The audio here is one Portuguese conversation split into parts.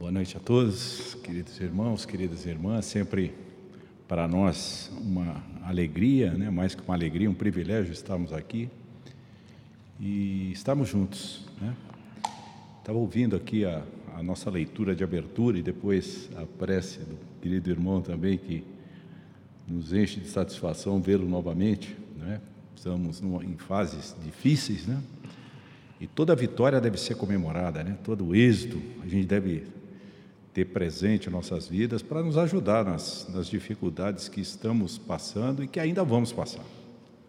Boa noite a todos, queridos irmãos, queridas irmãs. Sempre para nós uma alegria, né? mais que uma alegria, um privilégio estarmos aqui e estamos juntos. Né? Estava ouvindo aqui a, a nossa leitura de abertura e depois a prece do querido irmão também, que nos enche de satisfação vê-lo novamente. Né? Estamos numa, em fases difíceis, né? E toda vitória deve ser comemorada, né? Todo êxito a gente deve ter presente em nossas vidas para nos ajudar nas, nas dificuldades que estamos passando e que ainda vamos passar.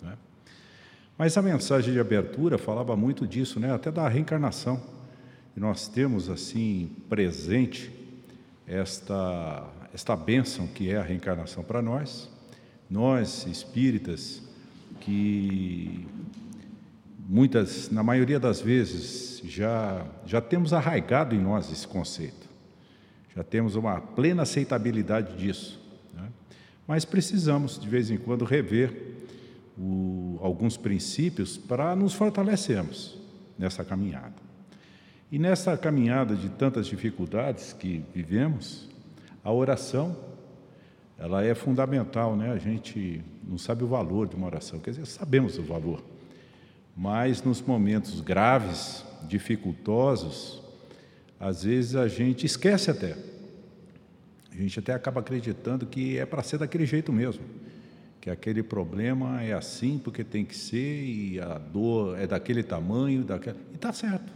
Né? Mas a mensagem de abertura falava muito disso, né? Até da reencarnação. E nós temos assim presente esta esta bênção que é a reencarnação para nós, nós espíritas que muitas, na maioria das vezes, já, já temos arraigado em nós esse conceito, já temos uma plena aceitabilidade disso. Né? Mas precisamos, de vez em quando, rever o, alguns princípios para nos fortalecermos nessa caminhada. E nessa caminhada de tantas dificuldades que vivemos, a oração, ela é fundamental, né? A gente não sabe o valor de uma oração, quer dizer, sabemos o valor, mas nos momentos graves, dificultosos, às vezes a gente esquece até. A gente até acaba acreditando que é para ser daquele jeito mesmo, que aquele problema é assim porque tem que ser e a dor é daquele tamanho, daquele... e está certo.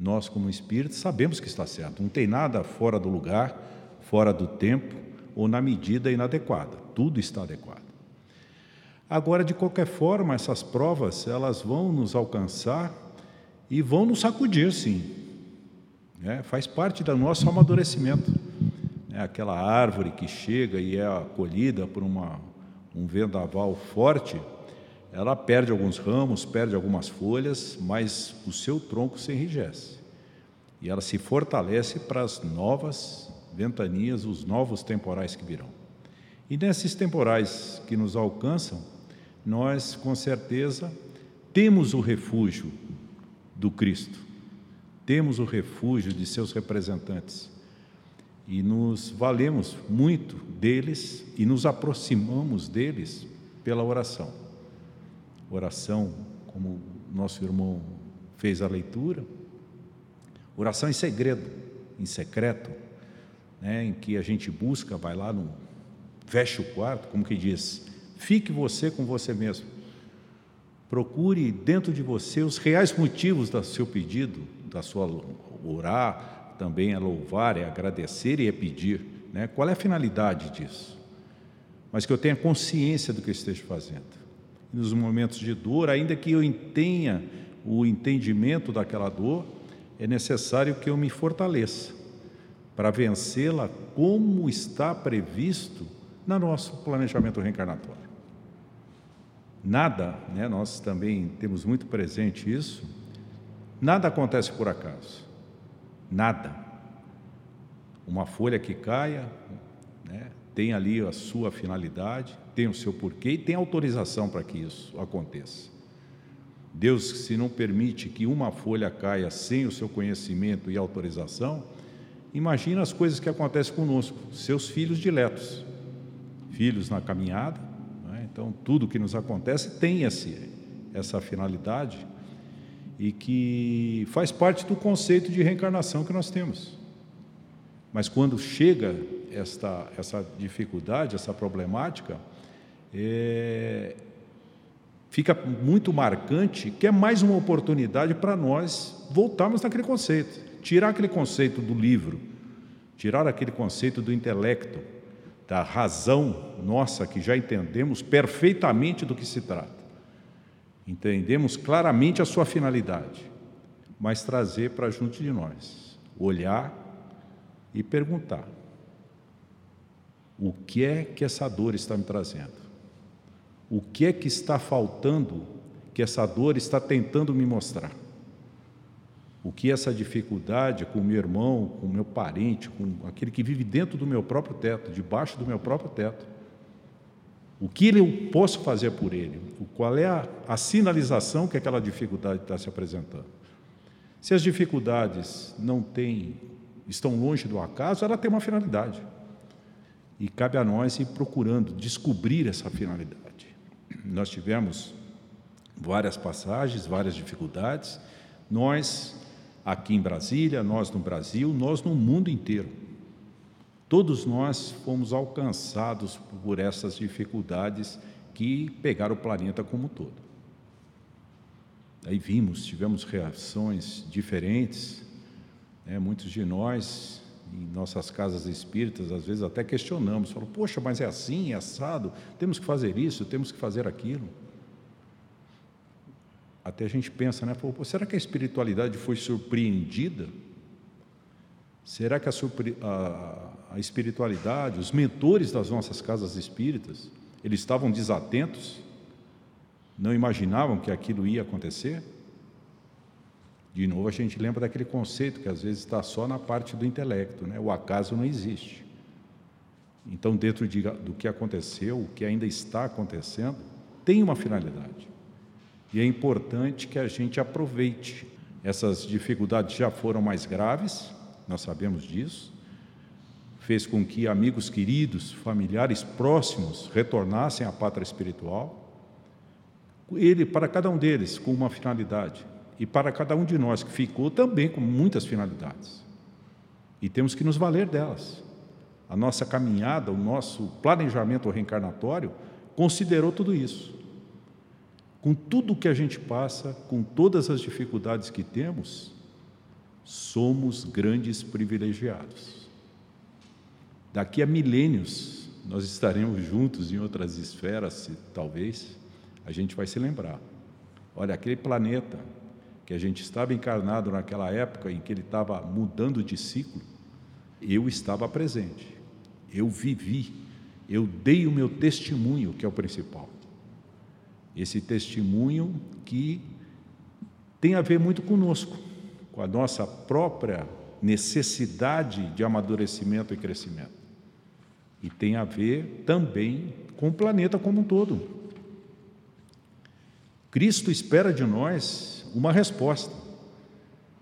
Nós, como espíritos, sabemos que está certo. Não tem nada fora do lugar fora do tempo ou na medida inadequada. Tudo está adequado. Agora, de qualquer forma, essas provas elas vão nos alcançar e vão nos sacudir, sim. É, faz parte do nosso amadurecimento. É aquela árvore que chega e é acolhida por uma, um vendaval forte, ela perde alguns ramos, perde algumas folhas, mas o seu tronco se enrijece. E ela se fortalece para as novas ventanias, os novos temporais que virão. E nesses temporais que nos alcançam, nós com certeza temos o refúgio do Cristo, temos o refúgio de seus representantes e nos valemos muito deles e nos aproximamos deles pela oração. Oração, como nosso irmão fez a leitura, oração em segredo, em secreto, né, em que a gente busca, vai lá, no, fecha o quarto, como que diz, fique você com você mesmo. Procure dentro de você os reais motivos do seu pedido, da sua orar, também é louvar, é agradecer e é pedir. Né? Qual é a finalidade disso? Mas que eu tenha consciência do que eu esteja fazendo. Nos momentos de dor, ainda que eu tenha o entendimento daquela dor, é necessário que eu me fortaleça para vencê-la como está previsto no nosso planejamento reencarnatório. Nada, né, nós também temos muito presente isso, nada acontece por acaso. Nada. Uma folha que caia, né, tem ali a sua finalidade, tem o seu porquê e tem autorização para que isso aconteça. Deus, se não permite que uma folha caia sem o seu conhecimento e autorização, Imagina as coisas que acontecem conosco, seus filhos diletos, filhos na caminhada. Né? Então, tudo que nos acontece tem esse, essa finalidade e que faz parte do conceito de reencarnação que nós temos. Mas quando chega esta, essa dificuldade, essa problemática, é, fica muito marcante que é mais uma oportunidade para nós voltarmos naquele conceito tirar aquele conceito do livro, tirar aquele conceito do intelecto, da razão nossa que já entendemos perfeitamente do que se trata. Entendemos claramente a sua finalidade, mas trazer para junto de nós, olhar e perguntar: o que é que essa dor está me trazendo? O que é que está faltando que essa dor está tentando me mostrar? o que essa dificuldade com meu irmão, com meu parente, com aquele que vive dentro do meu próprio teto, debaixo do meu próprio teto, o que eu posso fazer por ele? Qual é a, a sinalização que aquela dificuldade está se apresentando? Se as dificuldades não têm estão longe do acaso, ela tem uma finalidade. E cabe a nós ir procurando descobrir essa finalidade. Nós tivemos várias passagens, várias dificuldades. Nós, aqui em Brasília, nós no Brasil, nós no mundo inteiro. Todos nós fomos alcançados por essas dificuldades que pegaram o planeta como um todo. Aí vimos, tivemos reações diferentes. Né? Muitos de nós, em nossas casas espíritas, às vezes até questionamos, falamos, poxa, mas é assim, é assado, temos que fazer isso, temos que fazer aquilo. Até a gente pensa, né? Pô, será que a espiritualidade foi surpreendida? Será que a, a, a espiritualidade, os mentores das nossas casas espíritas, eles estavam desatentos? não imaginavam que aquilo ia acontecer? De novo, a gente lembra daquele conceito que às vezes está só na parte do intelecto, né? o acaso não existe. Então, dentro de, do que aconteceu, o que ainda está acontecendo, tem uma finalidade. E é importante que a gente aproveite. Essas dificuldades já foram mais graves, nós sabemos disso. Fez com que amigos queridos, familiares próximos retornassem à pátria espiritual ele para cada um deles com uma finalidade e para cada um de nós que ficou também com muitas finalidades. E temos que nos valer delas. A nossa caminhada, o nosso planejamento reencarnatório considerou tudo isso. Com tudo que a gente passa, com todas as dificuldades que temos, somos grandes privilegiados. Daqui a milênios, nós estaremos juntos em outras esferas, talvez, a gente vai se lembrar. Olha, aquele planeta que a gente estava encarnado naquela época em que ele estava mudando de ciclo, eu estava presente, eu vivi, eu dei o meu testemunho, que é o principal. Esse testemunho que tem a ver muito conosco, com a nossa própria necessidade de amadurecimento e crescimento. E tem a ver também com o planeta como um todo. Cristo espera de nós uma resposta.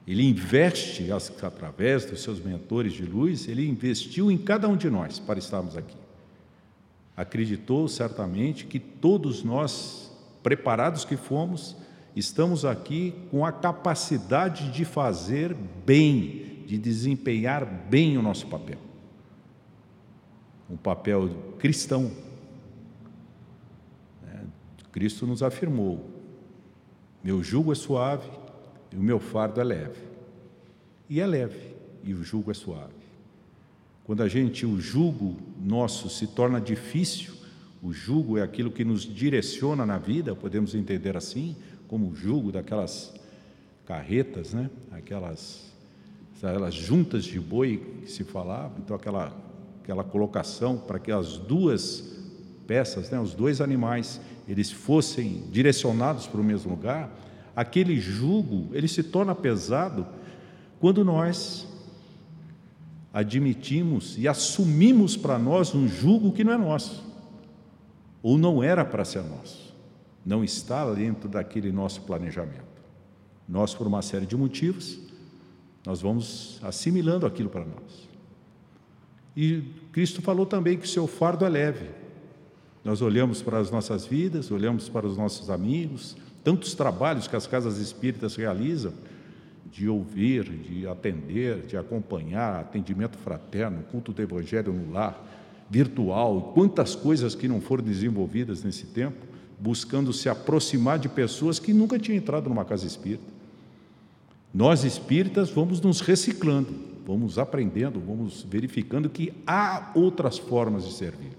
Ele investe, através dos seus mentores de luz, ele investiu em cada um de nós para estarmos aqui. Acreditou certamente que todos nós, preparados que fomos, estamos aqui com a capacidade de fazer bem, de desempenhar bem o nosso papel. Um papel cristão. Né? Cristo nos afirmou: meu jugo é suave e o meu fardo é leve. E é leve e o jugo é suave. Quando a gente, o jugo nosso se torna difícil, o jugo é aquilo que nos direciona na vida, podemos entender assim, como o jugo daquelas carretas, né? aquelas, aquelas juntas de boi que se falava, então aquela, aquela colocação para que as duas peças, né, os dois animais, eles fossem direcionados para o mesmo lugar, aquele jugo, ele se torna pesado quando nós admitimos e assumimos para nós um jugo que não é nosso, ou não era para ser nosso, não está dentro daquele nosso planejamento. Nós, por uma série de motivos, nós vamos assimilando aquilo para nós. E Cristo falou também que seu fardo é leve. Nós olhamos para as nossas vidas, olhamos para os nossos amigos, tantos trabalhos que as casas espíritas realizam, de ouvir, de atender, de acompanhar, atendimento fraterno, culto do evangelho no lar, virtual, quantas coisas que não foram desenvolvidas nesse tempo, buscando se aproximar de pessoas que nunca tinham entrado numa casa espírita. Nós espíritas vamos nos reciclando, vamos aprendendo, vamos verificando que há outras formas de servir.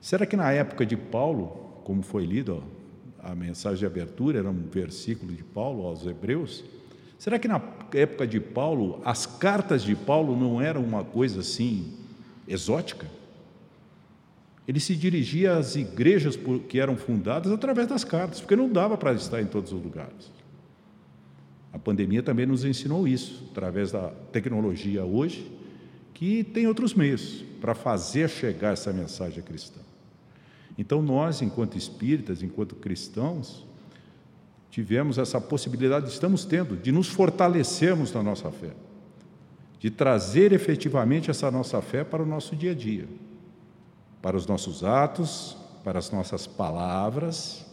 Será que na época de Paulo, como foi lido a mensagem de abertura, era um versículo de Paulo aos Hebreus? Será que na época de Paulo, as cartas de Paulo não eram uma coisa assim exótica? Ele se dirigia às igrejas que eram fundadas através das cartas, porque não dava para estar em todos os lugares. A pandemia também nos ensinou isso, através da tecnologia hoje, que tem outros meios para fazer chegar essa mensagem cristã. Então, nós, enquanto espíritas, enquanto cristãos, tivemos essa possibilidade, estamos tendo, de nos fortalecermos na nossa fé. de trazer efetivamente essa nossa fé para o nosso dia a dia, para os nossos atos, para as nossas palavras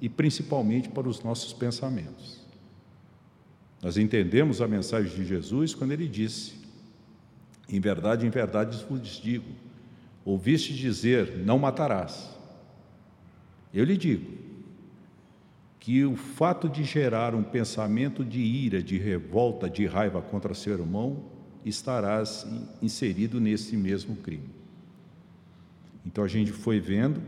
e principalmente para os nossos pensamentos. Nós entendemos a mensagem de Jesus quando ele disse: Em verdade, em verdade vos digo, ouviste dizer: Não matarás. Eu lhe digo que o fato de gerar um pensamento de ira, de revolta, de raiva contra seu irmão, estarás inserido nesse mesmo crime. Então a gente foi vendo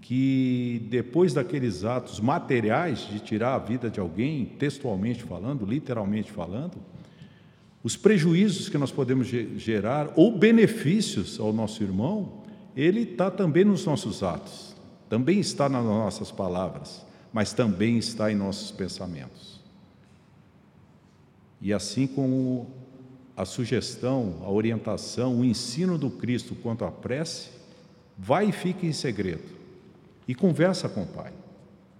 que depois daqueles atos materiais de tirar a vida de alguém, textualmente falando, literalmente falando, os prejuízos que nós podemos gerar ou benefícios ao nosso irmão, ele está também nos nossos atos, também está nas nossas palavras, mas também está em nossos pensamentos. E assim como a sugestão, a orientação, o ensino do Cristo quanto à prece, vai e fique em segredo e conversa com o Pai,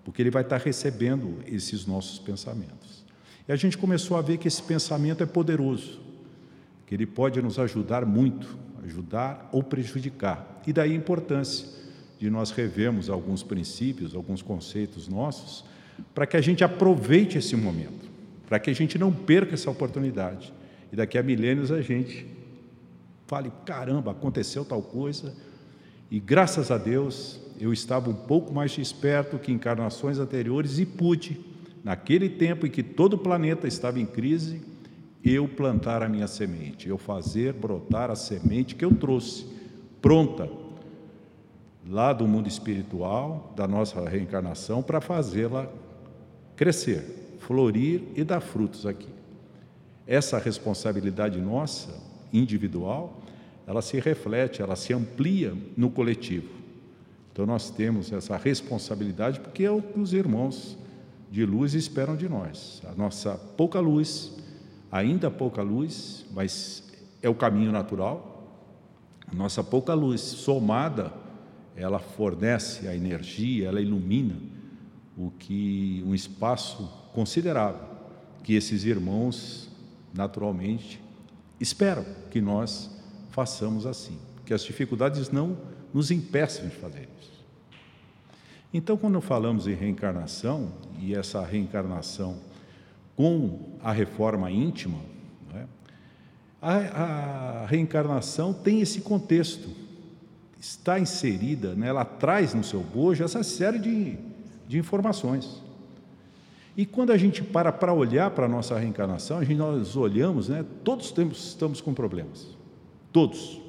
porque Ele vai estar recebendo esses nossos pensamentos. E a gente começou a ver que esse pensamento é poderoso, que ele pode nos ajudar muito, ajudar ou prejudicar. E daí a importância de nós revermos alguns princípios, alguns conceitos nossos, para que a gente aproveite esse momento, para que a gente não perca essa oportunidade. E daqui a milênios a gente fale: caramba, aconteceu tal coisa, e graças a Deus eu estava um pouco mais esperto que encarnações anteriores e pude, naquele tempo em que todo o planeta estava em crise, eu plantar a minha semente, eu fazer brotar a semente que eu trouxe, pronta, lá do mundo espiritual, da nossa reencarnação, para fazê-la crescer, florir e dar frutos aqui. Essa responsabilidade nossa, individual, ela se reflete, ela se amplia no coletivo. Então nós temos essa responsabilidade porque é o que os irmãos de luz esperam de nós. A nossa pouca luz, ainda pouca luz, mas é o caminho natural. A nossa pouca luz somada, ela fornece a energia, ela ilumina o que um espaço considerável que esses irmãos naturalmente esperam que nós façamos assim, que as dificuldades não nos impeçam de fazer isso. Então, quando falamos em reencarnação, e essa reencarnação com a reforma íntima, é? a, a, reencarnação tem esse contexto, está inserida, né? ela traz no seu bojo essa série de, de informações. E quando a gente para para olhar para a nossa reencarnação, a gente, nós olhamos, né? todos temos, estamos com problemas, todos.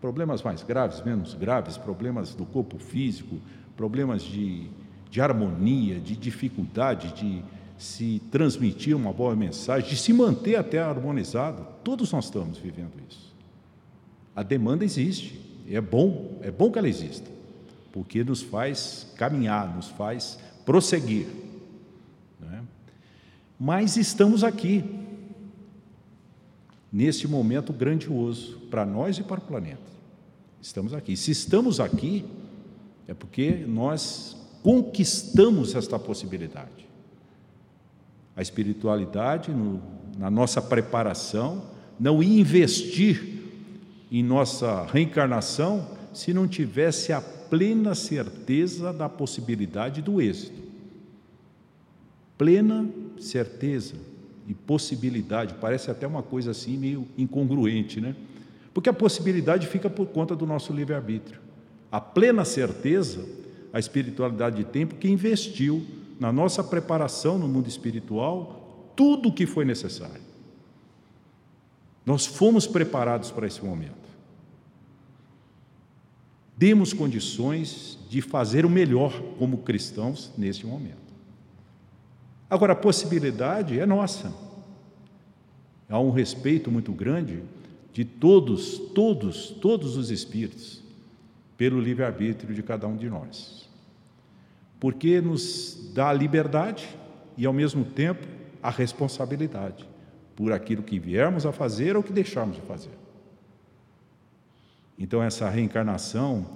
Problemas mais graves, menos graves, problemas do corpo físico, problemas de, de harmonia, de dificuldade de se transmitir uma boa mensagem, de se manter até harmonizado. Todos nós estamos vivendo isso. A demanda existe, é bom, é bom que ela exista, porque nos faz caminhar, nos faz prosseguir. Né? Mas estamos aqui, nesse momento grandioso, para nós e para o planeta. Estamos aqui. Se estamos aqui, é porque nós conquistamos esta possibilidade. A espiritualidade, no, na nossa preparação, não ia investir em nossa reencarnação se não tivesse a plena certeza da possibilidade do êxito. Plena certeza e possibilidade, parece até uma coisa assim meio incongruente, né? Porque a possibilidade fica por conta do nosso livre-arbítrio. A plena certeza, a espiritualidade de tempo que investiu na nossa preparação no mundo espiritual tudo o que foi necessário. Nós fomos preparados para esse momento. Demos condições de fazer o melhor como cristãos neste momento. Agora, a possibilidade é nossa. Há um respeito muito grande de todos, todos, todos os espíritos, pelo livre-arbítrio de cada um de nós. Porque nos dá a liberdade e, ao mesmo tempo, a responsabilidade por aquilo que viermos a fazer ou que deixarmos de fazer. Então, essa reencarnação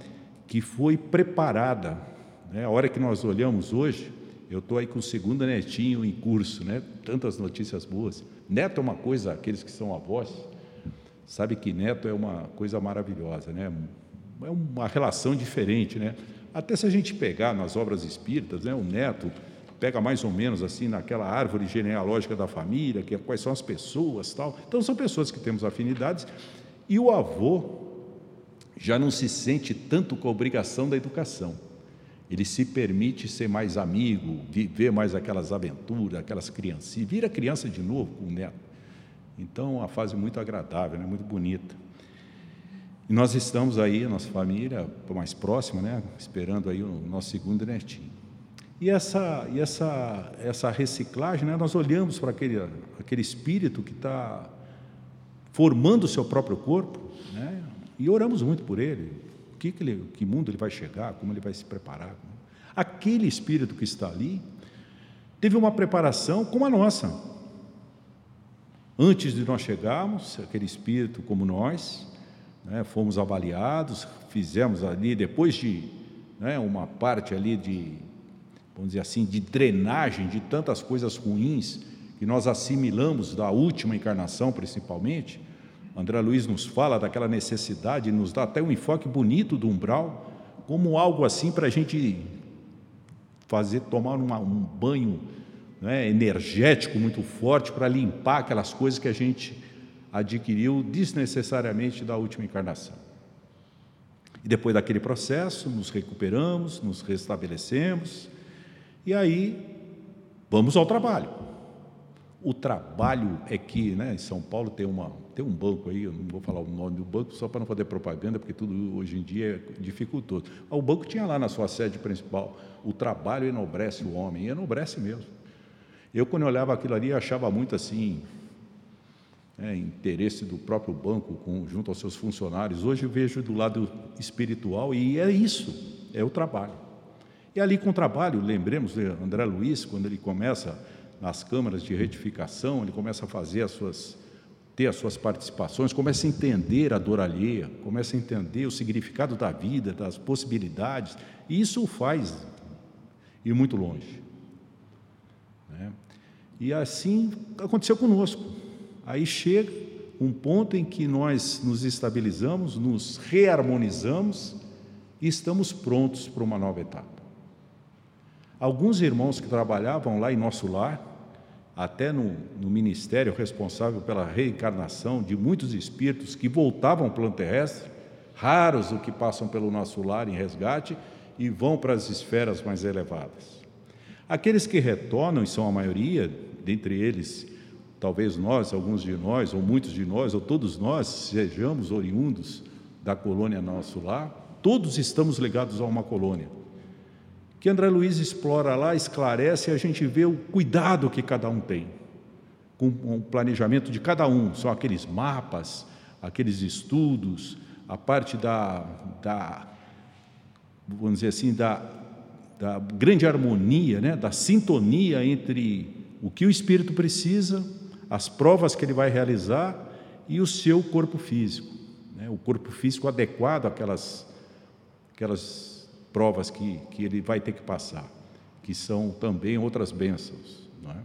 que foi preparada, né? a hora que nós olhamos hoje, eu estou aí com o segundo netinho em curso, né? tantas notícias boas, Neto é uma coisa, aqueles que são avós, sabe que neto é uma coisa maravilhosa, né? É uma relação diferente, né? Até se a gente pegar nas obras espíritas, né, o neto pega mais ou menos assim naquela árvore genealógica da família, que é, quais são as pessoas, tal. Então são pessoas que temos afinidades e o avô já não se sente tanto com a obrigação da educação. Ele se permite ser mais amigo, viver mais aquelas aventuras, aquelas criancinhas, vira criança de novo com o neto. Então, uma fase muito agradável, né? muito bonita. E nós estamos aí, a nossa família mais próxima, né? esperando aí o nosso segundo netinho. E essa, e essa, essa reciclagem, né? nós olhamos para aquele, aquele espírito que está formando o seu próprio corpo, né? e oramos muito por ele. Que, que, ele, que mundo ele vai chegar, como ele vai se preparar. Aquele espírito que está ali teve uma preparação como a nossa. Antes de nós chegarmos, aquele espírito como nós, né, fomos avaliados, fizemos ali, depois de né, uma parte ali de, vamos dizer assim, de drenagem de tantas coisas ruins que nós assimilamos da última encarnação, principalmente. André Luiz nos fala daquela necessidade, nos dá até um enfoque bonito do umbral, como algo assim para a gente fazer, tomar uma, um banho né, energético muito forte para limpar aquelas coisas que a gente adquiriu desnecessariamente da última encarnação. E depois daquele processo, nos recuperamos, nos restabelecemos, e aí vamos ao trabalho. O trabalho é que, né, em São Paulo tem, uma, tem um banco aí, eu não vou falar o nome do banco só para não fazer propaganda, porque tudo hoje em dia é dificultoso. O banco tinha lá na sua sede principal, o trabalho enobrece o homem, e enobrece mesmo. Eu, quando eu olhava aquilo ali, achava muito assim, é, interesse do próprio banco com, junto aos seus funcionários. Hoje eu vejo do lado espiritual e é isso, é o trabalho. E ali com o trabalho, lembremos de André Luiz, quando ele começa nas câmaras de retificação, ele começa a fazer as suas, ter as suas participações, começa a entender a dor alheia, começa a entender o significado da vida, das possibilidades, e isso o faz ir muito longe. Né? E assim aconteceu conosco. Aí chega um ponto em que nós nos estabilizamos, nos reharmonizamos e estamos prontos para uma nova etapa. Alguns irmãos que trabalhavam lá em nosso lar, até no, no ministério responsável pela reencarnação de muitos espíritos que voltavam ao plano terrestre, raros os que passam pelo nosso lar em resgate e vão para as esferas mais elevadas. Aqueles que retornam, e são a maioria, dentre eles, talvez nós, alguns de nós, ou muitos de nós, ou todos nós, sejamos oriundos da colônia nosso lar, todos estamos ligados a uma colônia. Que André Luiz explora lá, esclarece e a gente vê o cuidado que cada um tem, com o planejamento de cada um, são aqueles mapas, aqueles estudos, a parte da, da vamos dizer assim, da, da grande harmonia, né, da sintonia entre o que o espírito precisa, as provas que ele vai realizar e o seu corpo físico, né? o corpo físico adequado àquelas, aquelas provas que, que ele vai ter que passar, que são também outras bênçãos. É?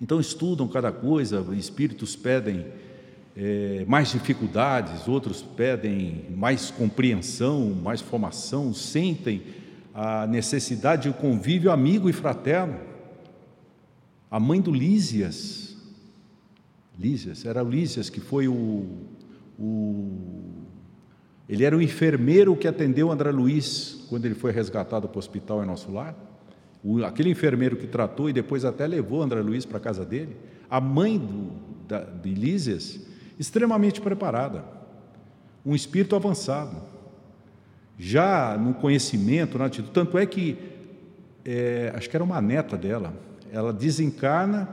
Então estudam cada coisa, espíritos pedem é, mais dificuldades, outros pedem mais compreensão, mais formação, sentem a necessidade de convívio amigo e fraterno. A mãe do Lísias, Lísias, era o Lísias que foi o, o ele era o enfermeiro que atendeu André Luiz quando ele foi resgatado para o hospital em nosso lar. O, aquele enfermeiro que tratou e depois até levou André Luiz para a casa dele. A mãe do, da, de Lísias, extremamente preparada, um espírito avançado, já no conhecimento, na atitude. Tanto é que, é, acho que era uma neta dela, ela desencarna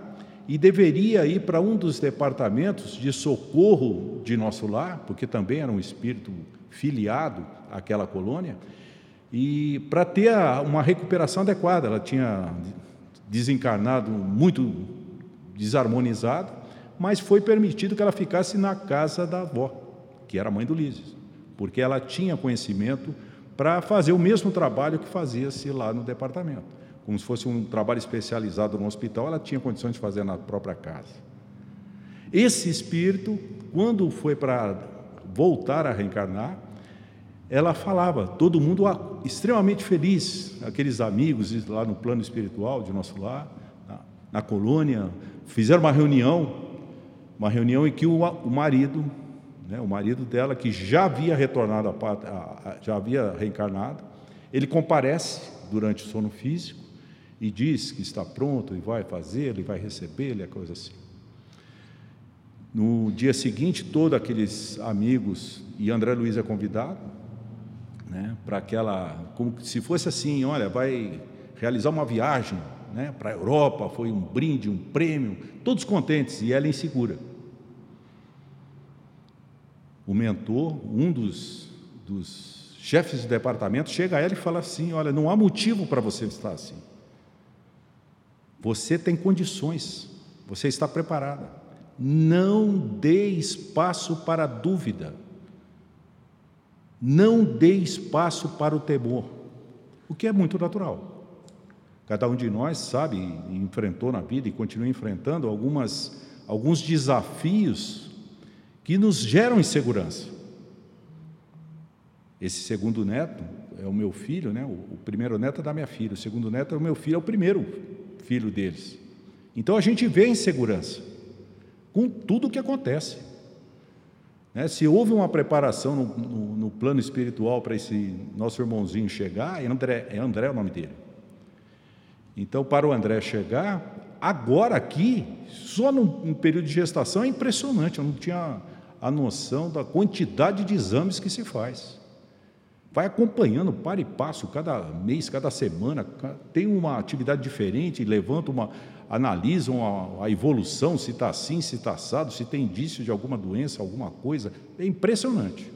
e deveria ir para um dos departamentos de socorro de nosso lar, porque também era um espírito filiado àquela colônia, e para ter uma recuperação adequada. Ela tinha desencarnado muito desarmonizado, mas foi permitido que ela ficasse na casa da avó, que era mãe do Lísias, porque ela tinha conhecimento para fazer o mesmo trabalho que fazia-se lá no departamento como se fosse um trabalho especializado no hospital, ela tinha condições de fazer na própria casa. Esse espírito, quando foi para voltar a reencarnar, ela falava, todo mundo extremamente feliz, aqueles amigos lá no plano espiritual de nosso lar, na, na colônia, fizeram uma reunião, uma reunião em que o, o marido, né, o marido dela, que já havia retornado, a, a, já havia reencarnado, ele comparece durante o sono físico e diz que está pronto e vai fazer, ele vai receber, ele é coisa assim. No dia seguinte, todos aqueles amigos, e André Luiz é convidado, né, para aquela, como se fosse assim, olha, vai realizar uma viagem né, para a Europa, foi um brinde, um prêmio, todos contentes, e ela insegura. O mentor, um dos, dos chefes de departamento, chega a ela e fala assim: Olha, não há motivo para você estar assim. Você tem condições, você está preparada. Não dê espaço para a dúvida. Não dê espaço para o temor, o que é muito natural. Cada um de nós sabe, enfrentou na vida e continua enfrentando algumas, alguns desafios que nos geram insegurança. Esse segundo neto é o meu filho, né? o primeiro neto é da minha filha, o segundo neto é o meu filho, é o primeiro filho deles. Então a gente vê insegurança com tudo o que acontece. Né? Se houve uma preparação no, no, no plano espiritual para esse nosso irmãozinho chegar, é André, é André o nome dele. Então, para o André chegar, agora aqui, só num, período de gestação, é impressionante. Eu não tinha a noção da quantidade de exames que se faz. Vai acompanhando, para e passo, cada mês, cada semana, tem uma atividade diferente, levanta uma, analisam a, a evolução, se está assim, se está assado, se tem indício de alguma doença, alguma coisa. É impressionante.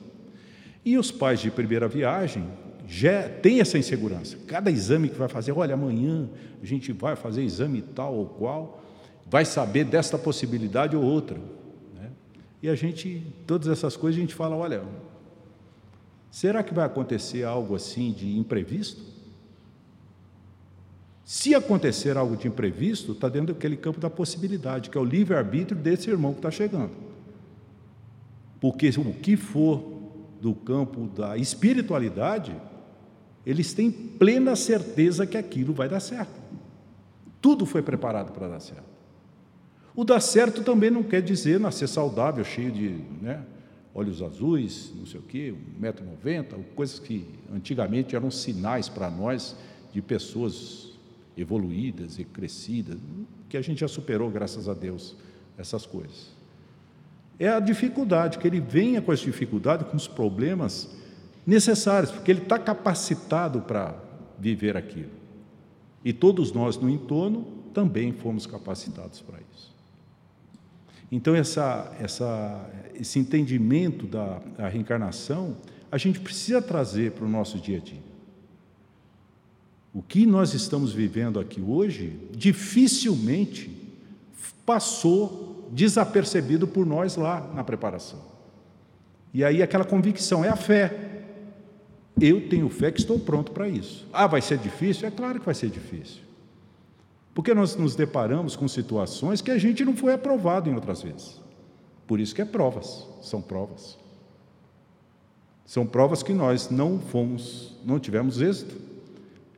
E os pais de primeira viagem já têm essa insegurança. Cada exame que vai fazer, olha, amanhã a gente vai fazer exame tal ou qual, vai saber desta possibilidade ou outra. Né? E a gente, todas essas coisas, a gente fala, olha, será que vai acontecer algo assim de imprevisto? Se acontecer algo de imprevisto, está dentro daquele campo da possibilidade, que é o livre-arbítrio desse irmão que está chegando. Porque o que for do campo da espiritualidade, eles têm plena certeza que aquilo vai dar certo. Tudo foi preparado para dar certo. O dar certo também não quer dizer nascer saudável, cheio de né, olhos azuis, não sei o quê, 1,90m, coisas que antigamente eram sinais para nós de pessoas evoluídas e crescidas, que a gente já superou, graças a Deus, essas coisas. É a dificuldade, que ele venha com essa dificuldade, com os problemas necessários, porque ele está capacitado para viver aquilo. E todos nós no entorno também fomos capacitados para isso. Então, essa, essa, esse entendimento da, da reencarnação, a gente precisa trazer para o nosso dia a dia. O que nós estamos vivendo aqui hoje dificilmente passou desapercebido por nós lá na preparação. E aí aquela convicção é a fé. Eu tenho fé que estou pronto para isso. Ah, vai ser difícil? É claro que vai ser difícil. Porque nós nos deparamos com situações que a gente não foi aprovado em outras vezes. Por isso que é provas, são provas. São provas que nós não fomos, não tivemos êxito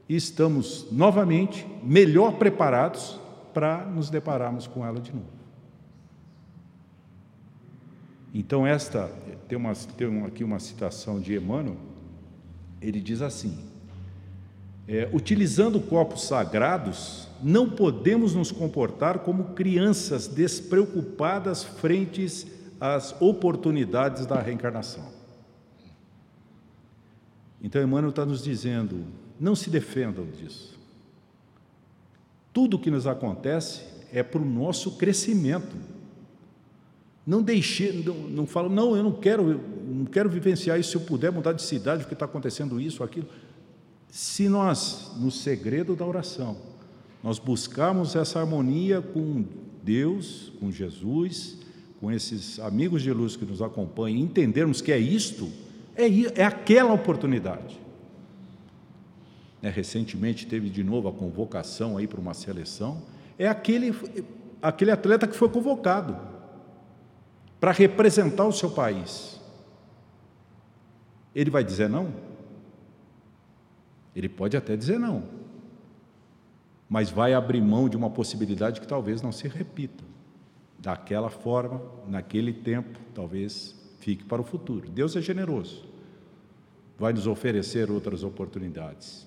e estamos novamente melhor preparados para nos depararmos com ela de novo. Então, esta, tem, uma, tem aqui uma citação de Emmanuel, ele diz assim: é, utilizando corpos sagrados, não podemos nos comportar como crianças despreocupadas frente às oportunidades da reencarnação. Então, Emmanuel está nos dizendo: não se defendam disso. Tudo o que nos acontece é para o nosso crescimento. Não deixe, não, não falo, não, eu não quero, eu não quero vivenciar isso se eu puder mudar de cidade, porque está acontecendo isso, aquilo. Se nós, no segredo da oração, nós buscarmos essa harmonia com Deus, com Jesus, com esses amigos de luz que nos acompanham, entendermos que é isto, é, é aquela oportunidade. Né, recentemente teve de novo a convocação aí para uma seleção, é aquele, aquele atleta que foi convocado. para representar o seu país, ele vai dizer não? Ele pode até dizer não, mas vai abrir mão de uma possibilidade que talvez não se repita. Daquela forma, naquele tempo, talvez fique para o futuro. Deus é generoso, vai nos oferecer outras oportunidades.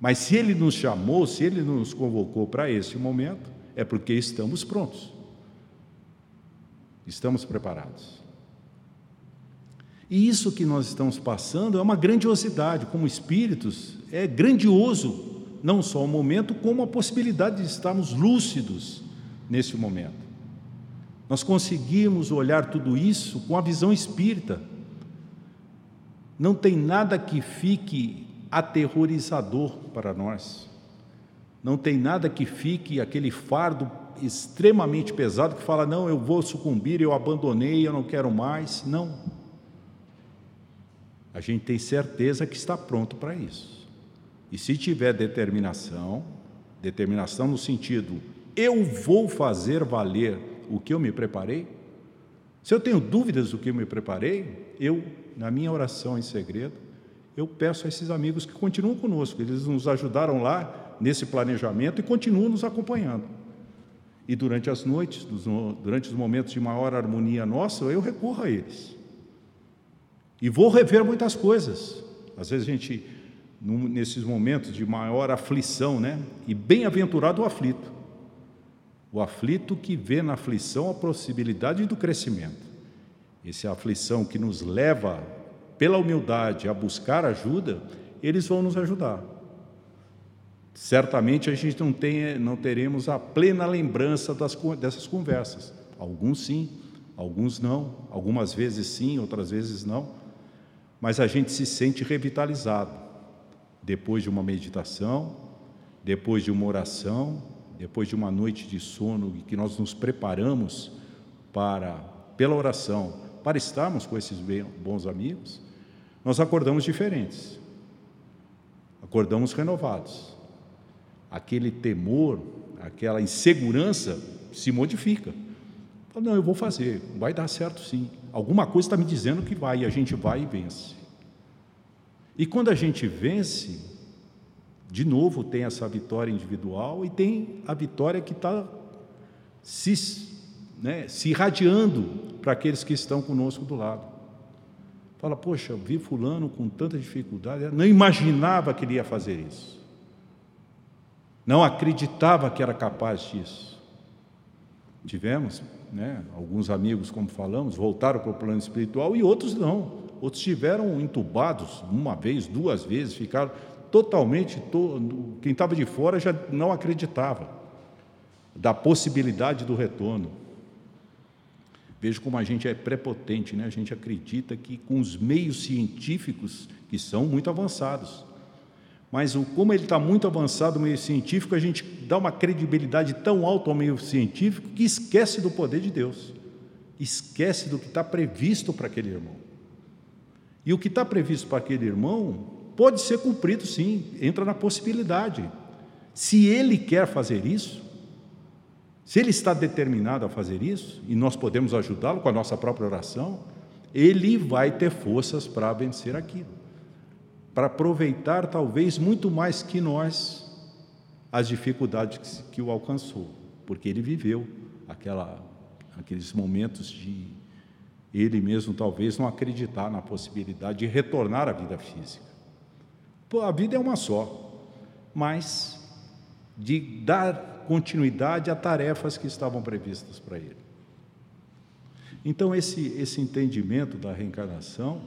Mas se Ele nos chamou, se Ele nos convocou para esse momento, é porque estamos prontos. Estamos preparados. E isso que nós estamos passando é uma grandiosidade, como espíritos, é grandioso, não só o momento, como a possibilidade de estarmos lúcidos nesse momento. Nós conseguimos olhar tudo isso com a visão espírita. Não tem nada que fique aterrorizador para nós. Não tem nada que fique aquele fardo extremamente pesado que fala: não, eu vou sucumbir, eu abandonei, eu não quero mais. Não. A gente tem certeza que está pronto para isso. E se tiver determinação, determinação no sentido, eu vou fazer valer o que eu me preparei, se eu tenho dúvidas do que eu me preparei, eu, na minha oração em segredo, eu peço a esses amigos que continuam conosco, eles nos ajudaram lá nesse planejamento e continuam nos acompanhando. E durante as noites, durante os momentos de maior harmonia nossa, eu recorro a eles. E vou rever muitas coisas. Às vezes a gente, nesses momentos de maior aflição, né? E bem-aventurado o aflito. O aflito que vê na aflição a possibilidade do crescimento. Essa aflição que nos leva, pela humildade, a buscar ajuda, eles vão nos ajudar. Certamente a gente não, tem, não teremos a plena lembrança das, dessas conversas. Alguns sim, alguns não, algumas vezes sim, outras vezes não. Mas a gente se sente revitalizado depois de uma meditação, depois de uma oração, depois de uma noite de sono que nós nos preparamos para, pela oração, para estarmos com esses bons amigos, nós acordamos diferentes, acordamos renovados. Aquele temor, aquela insegurança se modifica. Não, eu vou fazer, vai dar certo sim. Alguma coisa está me dizendo que vai, e a gente vai e vence. E quando a gente vence, de novo, tem essa vitória individual e tem a vitória que está se, né, se irradiando para aqueles que estão conosco do lado. Fala, poxa, vi Fulano com tanta dificuldade, não imaginava que ele ia fazer isso, não acreditava que era capaz disso. Tivemos né, alguns amigos, como falamos, voltaram para o plano espiritual e outros não. Outros estiveram entubados uma vez, duas vezes, ficaram totalmente, quem estava de fora já não acreditava da possibilidade do retorno. Veja como a gente é prepotente, né? a gente acredita que com os meios científicos, que são muito avançados, mas como ele está muito avançado o meio científico, a gente dá uma credibilidade tão alta ao meio científico que esquece do poder de Deus, esquece do que está previsto para aquele irmão. E o que está previsto para aquele irmão Pode ser cumprido, sim, entra na possibilidade. Se ele quer fazer isso, se ele está determinado a fazer isso, e nós podemos ajudá-lo com a nossa própria oração, ele vai ter forças para vencer aquilo, para aproveitar talvez muito mais que nós as dificuldades que o alcançou, porque ele viveu aquela, aqueles momentos de ele mesmo talvez não acreditar na possibilidade de retornar à vida física. Pô, a vida é uma só, mas de dar continuidade a tarefas que estavam previstas para ele. Então, esse, esse entendimento da reencarnação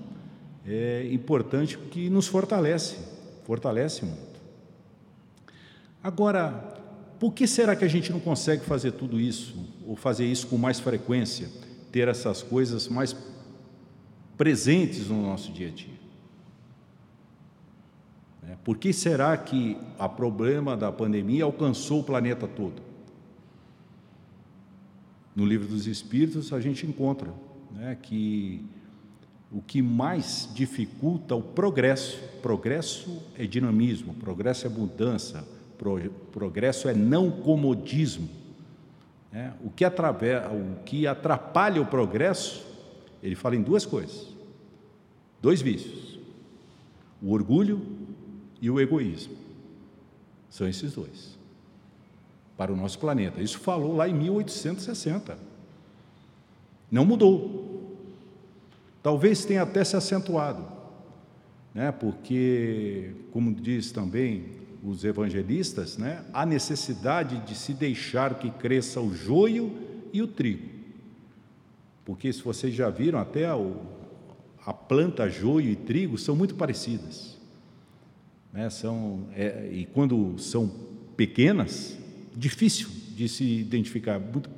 é importante porque nos fortalece, fortalece muito. Agora, por que será que a gente não consegue fazer tudo isso, ou fazer isso com mais frequência, ter essas coisas mais presentes no nosso dia a dia? Né? Por que será que o problema da pandemia alcançou o planeta todo? No livro dos Espíritos a gente encontra né, que o que mais dificulta o progresso, progresso é dinamismo, progresso é mudança, progresso é não comodismo. Né? O, que o que atrapalha o progresso, ele fala em duas coisas: dois vícios, o orgulho e o egoísmo. São esses dois para o nosso planeta. Isso falou lá em 1860. Não mudou. Talvez tenha até se acentuado, né? porque, como diz também os evangelistas, né? há necessidade de se deixar que cresça o joio e o trigo. Porque, se vocês já viram, até a planta joio e trigo são muito parecidas. Né? São, é, e quando são pequenas, difícil de se identificar. Muito,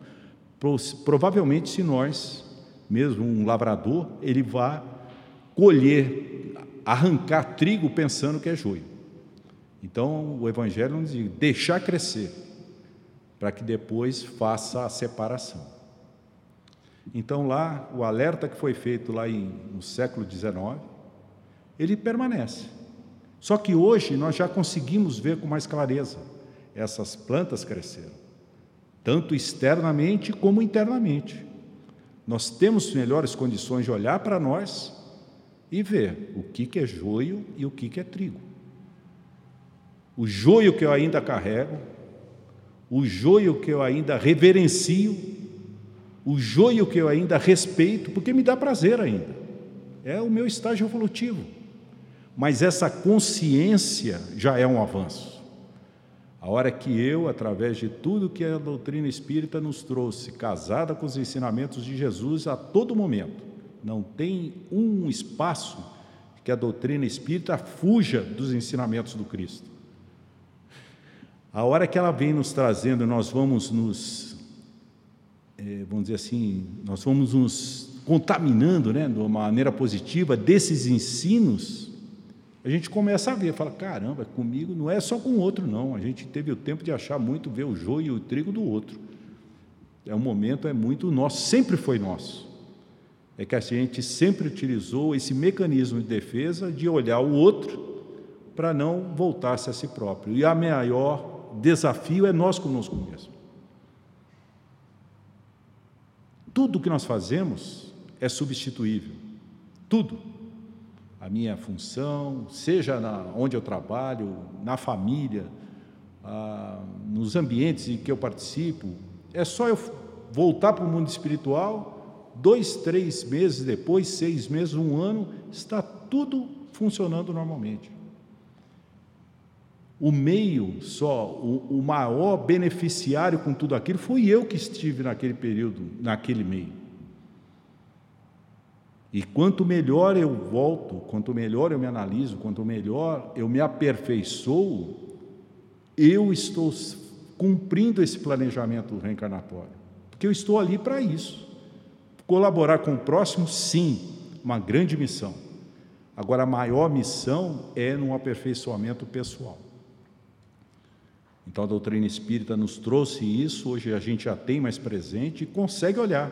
provavelmente, se nós, mesmo um lavrador, ele vá colher, arrancar trigo pensando que é joio. Então, o Evangelho nos diz: deixar crescer, para que depois faça a separação. Então, lá, o alerta que foi feito lá em, no século XIX, ele permanece. Só que hoje nós já conseguimos ver com mais clareza essas plantas cresceram, tanto externamente como internamente. Nós temos melhores condições de olhar para nós e ver o que, é joio e o que, é trigo. O joio que eu ainda carrego, o joio que eu ainda reverencio, o joio que eu ainda respeito, porque me dá prazer ainda. É o meu estágio evolutivo. Mas essa consciência já é um avanço. A hora que eu, através de tudo que a doutrina espírita nos trouxe, casada com os ensinamentos de Jesus a todo momento, não tem um espaço que a doutrina espírita fuja dos ensinamentos do Cristo. A hora que ela vem nos trazendo, nós vamos nos, é, vamos dizer assim, nós vamos nos contaminando, né, de uma maneira positiva desses ensinos, a gente começa a ver, fala, caramba, comigo não é só com o outro, não. A gente teve o tempo de achar muito, ver o joio e o trigo do outro. É um momento, é muito nosso, sempre foi nosso. É que a gente sempre utilizou esse mecanismo de defesa de olhar o outro para não voltar-se a si próprio. E a maior desafio é nós conosco mesmo. Tudo que nós fazemos é substituível. Tudo a minha função, seja na, onde eu trabalho, na família, ah, nos ambientes em que eu participo. É só eu voltar para o mundo espiritual, dois, três meses depois, seis meses, um ano, está tudo funcionando normalmente. O meio só, o, o maior beneficiário com tudo aquilo fui eu que estive naquele período, naquele meio. E quanto melhor eu volto, quanto melhor eu me analiso, quanto melhor eu me aperfeiçoo, eu estou cumprindo esse planejamento reencarnatório. Porque eu estou ali para isso. Colaborar com o próximo, sim, uma grande missão. Agora, a maior missão é no aperfeiçoamento pessoal. Então, a doutrina espírita nos trouxe isso, hoje a gente já tem mais presente e consegue olhar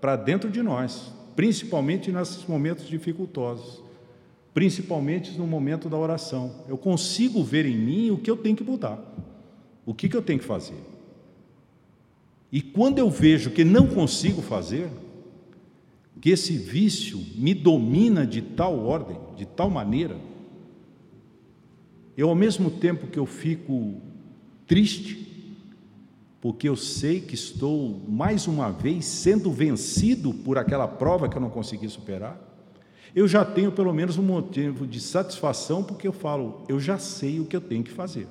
para dentro de nós, principalmente nesses momentos dificultosos, principalmente no momento da oração. Eu consigo ver em mim o que eu tenho que mudar, o que, que eu tenho que fazer. E quando eu vejo que não consigo fazer, que esse vício me domina de tal ordem, de tal maneira, eu ao mesmo tempo que eu fico triste, porque eu sei que estou mais uma vez sendo vencido por aquela prova que eu não consegui superar. Eu já tenho pelo menos um motivo de satisfação, porque eu falo, eu já sei o que eu tenho que fazer.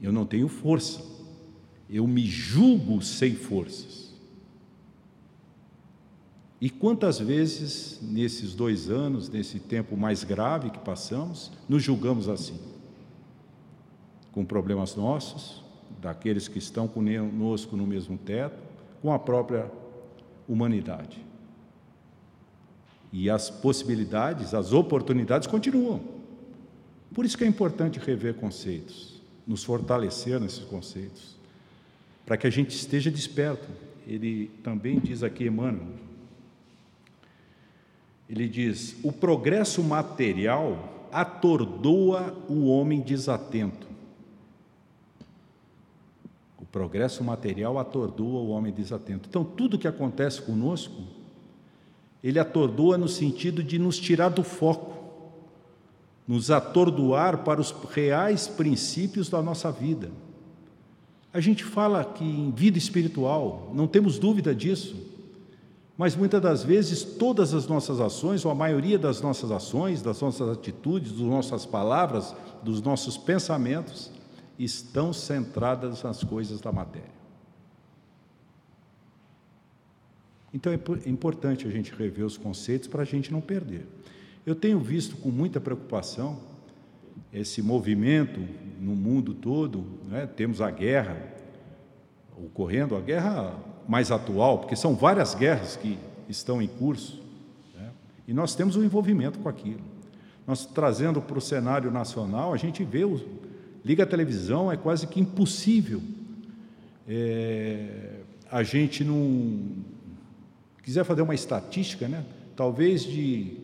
Eu não tenho força. Eu me julgo sem forças. E quantas vezes, nesses dois anos, nesse tempo mais grave que passamos, nos julgamos assim? Com problemas nossos, daqueles que estão conosco no mesmo teto, com a própria humanidade. E as possibilidades, as oportunidades continuam. Por isso que é importante rever conceitos, nos fortalecer nesses conceitos, para que a gente esteja desperto. Ele também diz aqui, Emmanuel, ele diz: o progresso material atordoa o homem desatento progresso material atordoa o homem desatento. Então, tudo que acontece conosco, ele atordoa no sentido de nos tirar do foco, nos atordoar para os reais princípios da nossa vida. A gente fala que em vida espiritual, não temos dúvida disso, mas muitas das vezes todas as nossas ações, ou a maioria das nossas ações, das nossas atitudes, das nossas palavras, dos nossos pensamentos, estão centradas nas coisas da matéria. Então é importante a gente rever os conceitos para a gente não perder. Eu tenho visto com muita preocupação esse movimento no mundo todo, né? temos a guerra ocorrendo, a guerra mais atual, porque são várias guerras que estão em curso, né? e nós temos um envolvimento com aquilo. Nós trazendo para o cenário nacional, a gente vê, o, liga a televisão, é quase que impossível é, a gente não quiser fazer uma estatística, né? Talvez de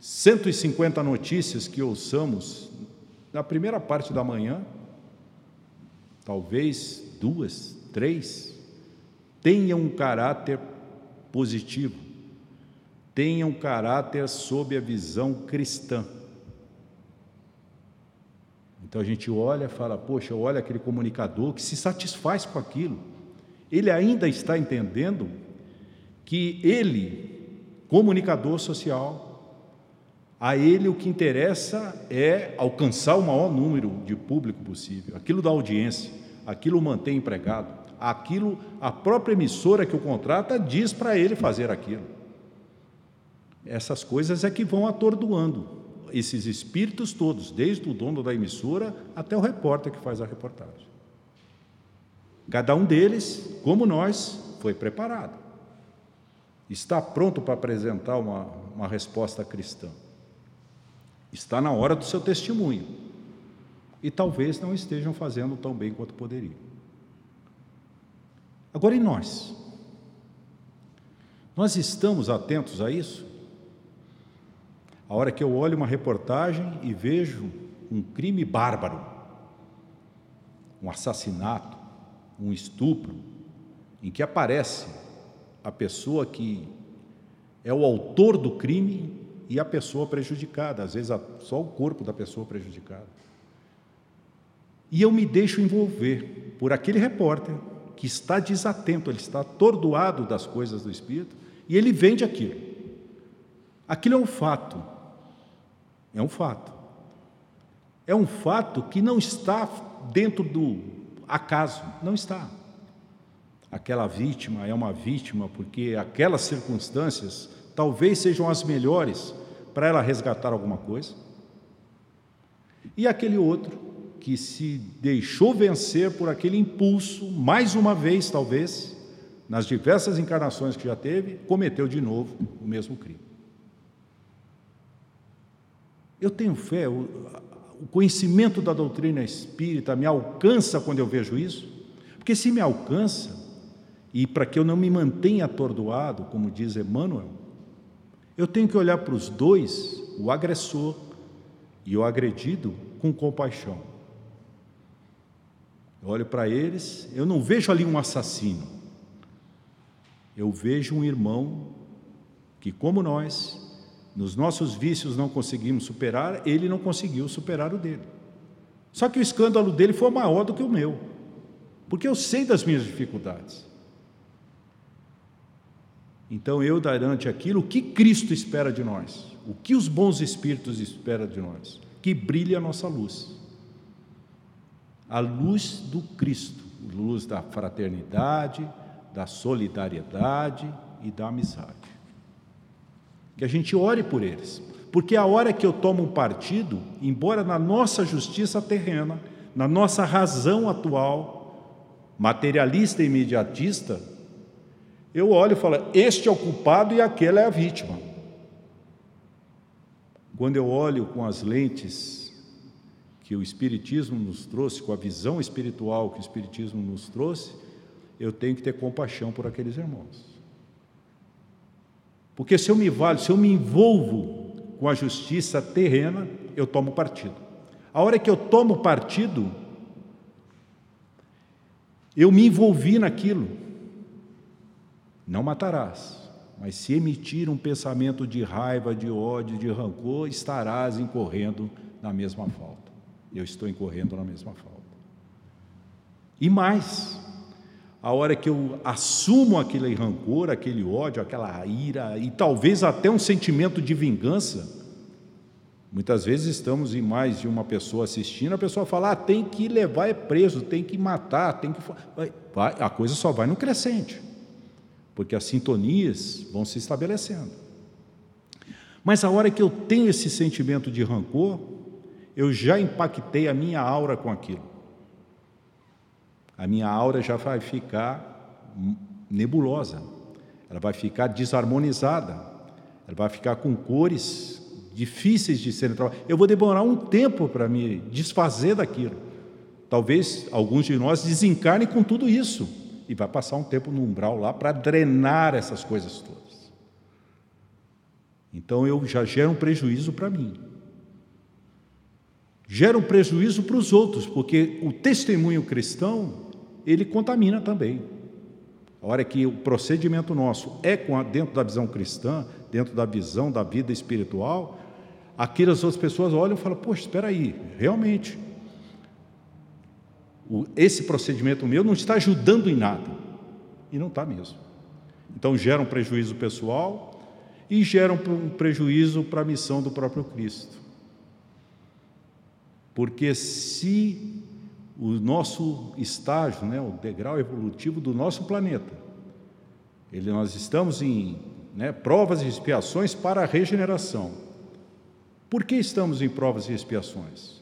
150 notícias que ouçamos na primeira parte da manhã, talvez duas, três, tenham um caráter positivo, tenham um caráter sob a visão cristã. Então a gente olha e fala, poxa, olha aquele comunicador que se satisfaz com aquilo. Ele ainda está entendendo que ele, comunicador social, a ele o que interessa é alcançar o maior número de público possível, aquilo da audiência, aquilo mantém empregado, aquilo a própria emissora que o contrata diz para ele fazer aquilo. Essas coisas é que vão atordoando esses espíritos todos, desde o dono da emissora até o repórter que faz a reportagem. Cada um deles, como nós, foi preparado. Está pronto para apresentar uma, uma resposta cristã. Está na hora do seu testemunho. E talvez não estejam fazendo tão bem quanto poderiam. Agora, e nós? Nós estamos atentos a isso? A hora que eu olho uma reportagem e vejo um crime bárbaro, um assassinato, um estupro, em que aparece a pessoa que é o autor do crime e a pessoa prejudicada, às vezes só o corpo da pessoa prejudicada. E eu me deixo envolver por aquele repórter que está desatento, ele está atordoado das coisas do Espírito e ele vende aquilo. Aquilo é um fato, é um fato. É um fato que não está dentro do acaso, não está. Aquela vítima é uma vítima porque aquelas circunstâncias talvez sejam as melhores para ela resgatar alguma coisa. E aquele outro que se deixou vencer por aquele impulso, mais uma vez talvez, nas diversas encarnações que já teve, cometeu de novo o mesmo crime. Eu tenho fé, o, o conhecimento da doutrina espírita me alcança quando eu vejo isso, porque se me alcança, e para que eu não me mantenha atordoado, como diz Emmanuel, eu tenho que olhar para os dois, o agressor e o agredido, com compaixão. Eu olho para eles, eu não vejo ali um assassino, eu vejo um irmão que, como nós, nos nossos vícios não conseguimos superar, ele não conseguiu superar o dele. Só que o escândalo dele foi maior do que o meu, porque eu sei das minhas dificuldades. Então eu darante aquilo o que Cristo espera de nós, o que os bons espíritos esperam de nós, que brilhe a nossa luz. A luz do Cristo, luz da fraternidade, da solidariedade e da amizade que a gente ore por eles. Porque a hora que eu tomo um partido, embora na nossa justiça terrena, na nossa razão atual, materialista e imediatista, eu olho e falo: este é o culpado e aquela é a vítima. Quando eu olho com as lentes que o Espiritismo nos trouxe, com a visão espiritual que o Espiritismo nos trouxe, eu tenho que ter compaixão por aqueles irmãos. Porque se eu me valho, se eu me envolvo com a justiça terrena, eu tomo partido. A hora que eu tomo partido, Eu me envolvi naquilo. Não matarás, mas se emitir um pensamento de raiva, de ódio, de rancor, estarás incorrendo na mesma falta. Eu estou incorrendo na mesma falta. E mais, a hora que eu assumo aquele rancor, aquele ódio, aquela ira e talvez até um sentimento de vingança, Muitas vezes estamos em mais de uma pessoa assistindo, a pessoa fala, ah, tem que levar é preso, tem que matar, tem que. Vai, a coisa só vai no crescente porque as sintonias vão se estabelecendo. Mas a hora que eu tenho esse sentimento de rancor, eu já impactei a minha aura com aquilo. A minha aura já vai ficar nebulosa, ela vai ficar desarmonizada, ela vai ficar com cores difíceis de serem trabalhadas. Eu vou demorar um tempo para me desfazer daquilo. Talvez alguns de nós desencarnem com tudo isso e vai passar um tempo no umbral lá para drenar essas coisas todas. Então eu já gero um prejuízo para mim. Gera um prejuízo para os outros, porque o testemunho cristão, ele contamina também. A hora que o procedimento nosso é dentro da visão cristã, dentro da visão da vida espiritual, aquelas outras pessoas olham e falam: Poxa, espera aí, realmente, esse procedimento meu não está ajudando em nada. E não está mesmo. Então gera um prejuízo pessoal e gera um prejuízo para a missão do próprio Cristo. Porque se o nosso estágio, né, o degrau evolutivo do nosso planeta, ele, nós estamos em né, provas e expiações para a regeneração. Por que estamos em provas e expiações?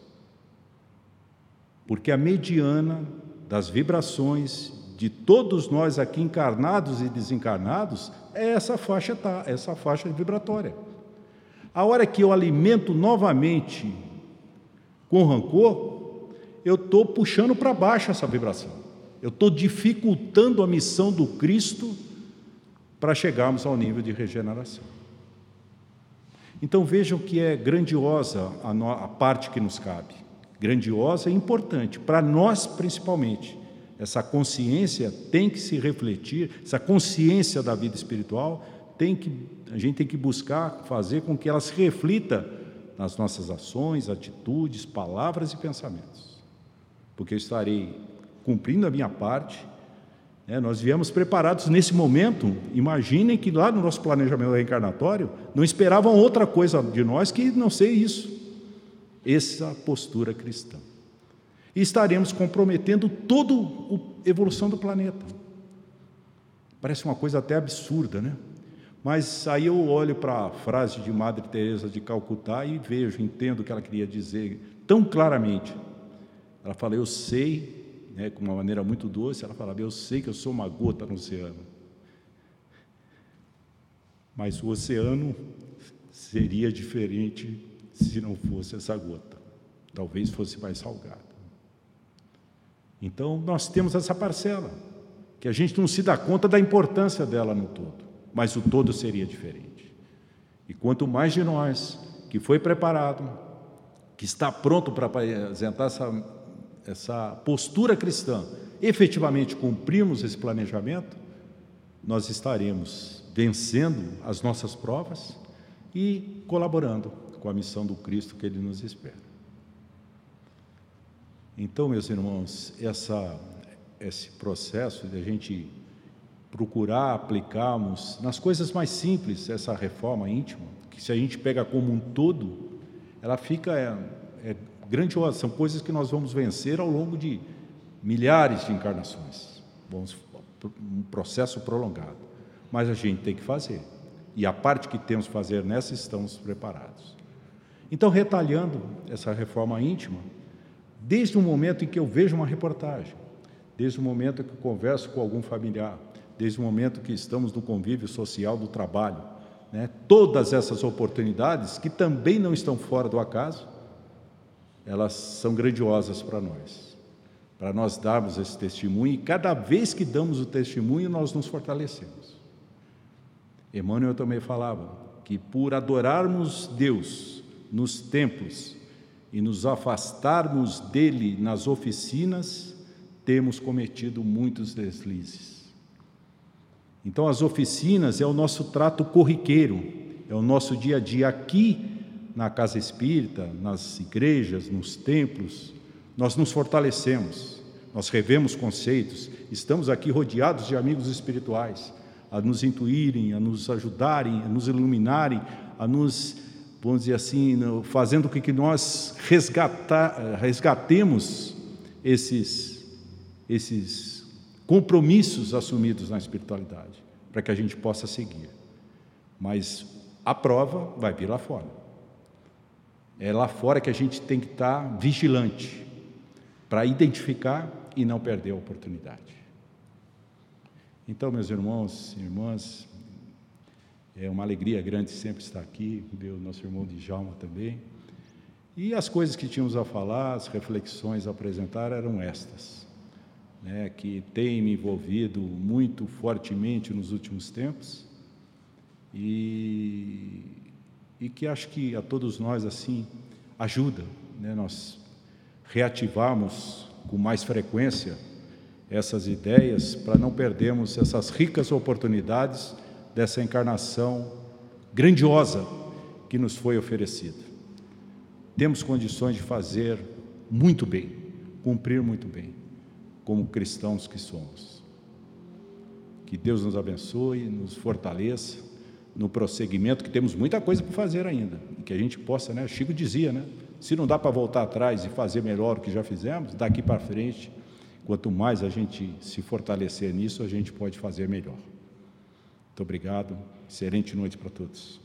porque a mediana das vibrações de todos nós aqui encarnados e desencarnados é essa faixa tá, essa faixa vibratória. A hora que eu alimento novamente com rancor, eu estou puxando para baixo essa vibração. Eu estou dificultando a missão do Cristo para chegarmos ao nível de regeneração. Então vejam que é grandiosa a, no, a parte que nos cabe grandiosa e importante, para nós principalmente. Essa consciência tem que se refletir, essa consciência da vida espiritual tem que a gente tem que buscar fazer com que ela se reflita nas nossas ações, atitudes, palavras e pensamentos. Porque eu estarei cumprindo a minha parte. Né? Nós viemos preparados nesse momento. Imaginem que lá no nosso planejamento reencarnatório não esperavam outra coisa de nós que não ser isso essa postura cristã. E estaremos comprometendo toda a evolução do planeta. Parece uma coisa até absurda, né? Mas aí eu olho para a frase de Madre Teresa de Calcutá e vejo, entendo o que ela queria dizer tão claramente. Ela fala: "Eu sei", né, com uma maneira muito doce, ela falava: "Eu sei que eu sou uma gota no oceano". Mas o oceano seria diferente se não fosse essa gota. Talvez fosse mais salgada. Então, nós temos essa parcela, que a gente não se dá conta da importância dela no todo, mas o todo seria diferente. E quanto mais de nós que foi preparado, que está pronto para apresentar essa, essa postura cristã, efetivamente cumprirmos esse planejamento, nós estaremos vencendo as nossas provas e colaborando com a missão do Cristo que Ele nos espera. Então, meus irmãos, essa, esse processo de a gente procurar aplicarmos nas coisas mais simples essa reforma íntima, que se a gente pega como um todo, ela fica é, é grandiosa. São coisas que nós vamos vencer ao longo de milhares de encarnações. Vamos um processo prolongado, mas a gente tem que fazer. E a parte que temos que fazer nessa estamos preparados. Então, retalhando essa reforma íntima, desde o momento em que eu vejo uma reportagem, desde o momento que eu converso com algum familiar, desde o momento que estamos no convívio social do trabalho, né, todas essas oportunidades, que também não estão fora do acaso, elas são grandiosas para nós, para nós darmos esse testemunho, e cada vez que damos o testemunho, nós nos fortalecemos. Emmanuel também falava que por adorarmos Deus, nos templos e nos afastarmos dele nas oficinas, temos cometido muitos deslizes. Então, as oficinas é o nosso trato corriqueiro, é o nosso dia a dia aqui na casa espírita, nas igrejas, nos templos, nós nos fortalecemos, nós revemos conceitos, estamos aqui rodeados de amigos espirituais a nos intuírem, a nos ajudarem, a nos iluminarem, a nos, vamos dizer assim, fazendo com que nós resgatemos esses, esses compromissos assumidos na espiritualidade, para que a gente possa seguir. Mas a prova vai vir lá fora. É lá fora que a gente tem que estar vigilante para identificar e não perder a oportunidade. Então, meus irmãos e irmãs, é uma alegria grande sempre estar aqui, ver o nosso irmão Djalma também. E as coisas que tínhamos a falar, as reflexões a apresentar eram estas, né, que têm me envolvido muito fortemente nos últimos tempos e, e que acho que a todos nós assim ajuda, né, nós reativarmos com mais frequência essas ideias para não perdermos essas ricas oportunidades dessa encarnação grandiosa que nos foi oferecida. Temos condições de fazer muito bem, cumprir muito bem, como cristãos que somos. Que Deus nos abençoe, nos fortaleça no prosseguimento, que temos muita coisa para fazer ainda, que a gente possa, né? Chico dizia, né? Se não dá para voltar atrás e fazer melhor o que já fizemos, daqui para frente Quanto mais a gente se fortalecer nisso, a gente pode fazer melhor. Muito obrigado. Excelente noite para todos.